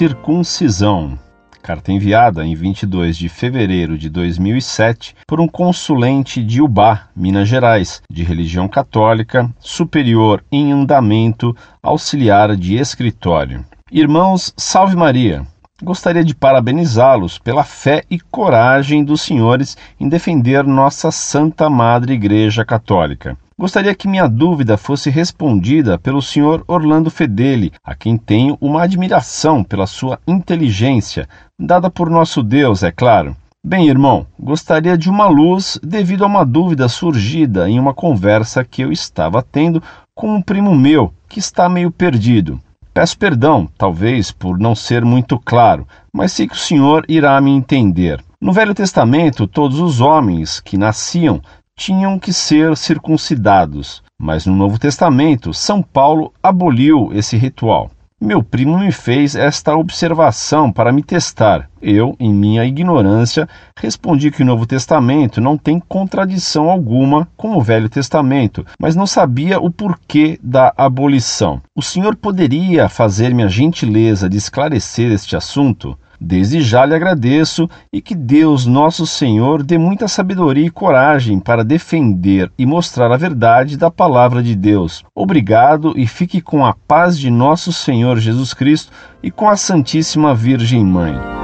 circuncisão. Carta enviada em 22 de fevereiro de 2007 por um consulente de Ubá, Minas Gerais, de religião católica, superior em andamento, auxiliar de escritório. Irmãos, salve Maria! Gostaria de parabenizá-los pela fé e coragem dos senhores em defender nossa Santa Madre Igreja Católica. Gostaria que minha dúvida fosse respondida pelo senhor Orlando Fedeli, a quem tenho uma admiração pela sua inteligência, dada por nosso Deus, é claro. Bem, irmão, gostaria de uma luz devido a uma dúvida surgida em uma conversa que eu estava tendo com um primo meu que está meio perdido. Peço perdão, talvez, por não ser muito claro, mas sei que o senhor irá me entender. No Velho Testamento, todos os homens que nasciam tinham que ser circuncidados, mas no Novo Testamento, São Paulo aboliu esse ritual. Meu primo me fez esta observação para me testar. Eu, em minha ignorância, respondi que o Novo Testamento não tem contradição alguma com o Velho Testamento, mas não sabia o porquê da abolição. O senhor poderia fazer-me a gentileza de esclarecer este assunto? Desde já lhe agradeço e que Deus, nosso Senhor, dê muita sabedoria e coragem para defender e mostrar a verdade da palavra de Deus. Obrigado e fique com a paz de nosso Senhor Jesus Cristo e com a Santíssima Virgem Mãe.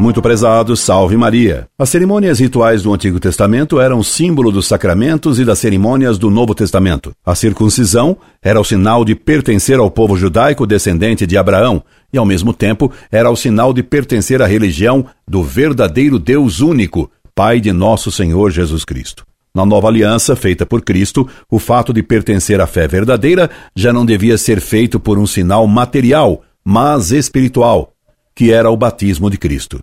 Muito prezado, salve Maria. As cerimônias rituais do Antigo Testamento eram símbolo dos sacramentos e das cerimônias do Novo Testamento. A circuncisão era o sinal de pertencer ao povo judaico descendente de Abraão e, ao mesmo tempo, era o sinal de pertencer à religião do verdadeiro Deus único, Pai de nosso Senhor Jesus Cristo. Na nova aliança feita por Cristo, o fato de pertencer à fé verdadeira já não devia ser feito por um sinal material, mas espiritual, que era o batismo de Cristo.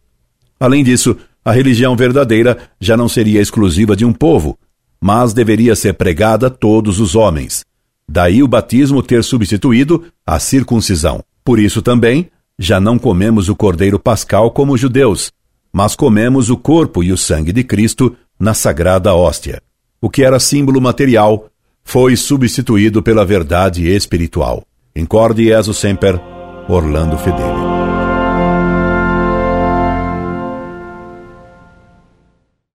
Além disso, a religião verdadeira já não seria exclusiva de um povo, mas deveria ser pregada a todos os homens. Daí o batismo ter substituído a circuncisão. Por isso também, já não comemos o cordeiro pascal como os judeus, mas comemos o corpo e o sangue de Cristo na sagrada hóstia. O que era símbolo material foi substituído pela verdade espiritual. Incorde Jesus Semper, Orlando Fedeli.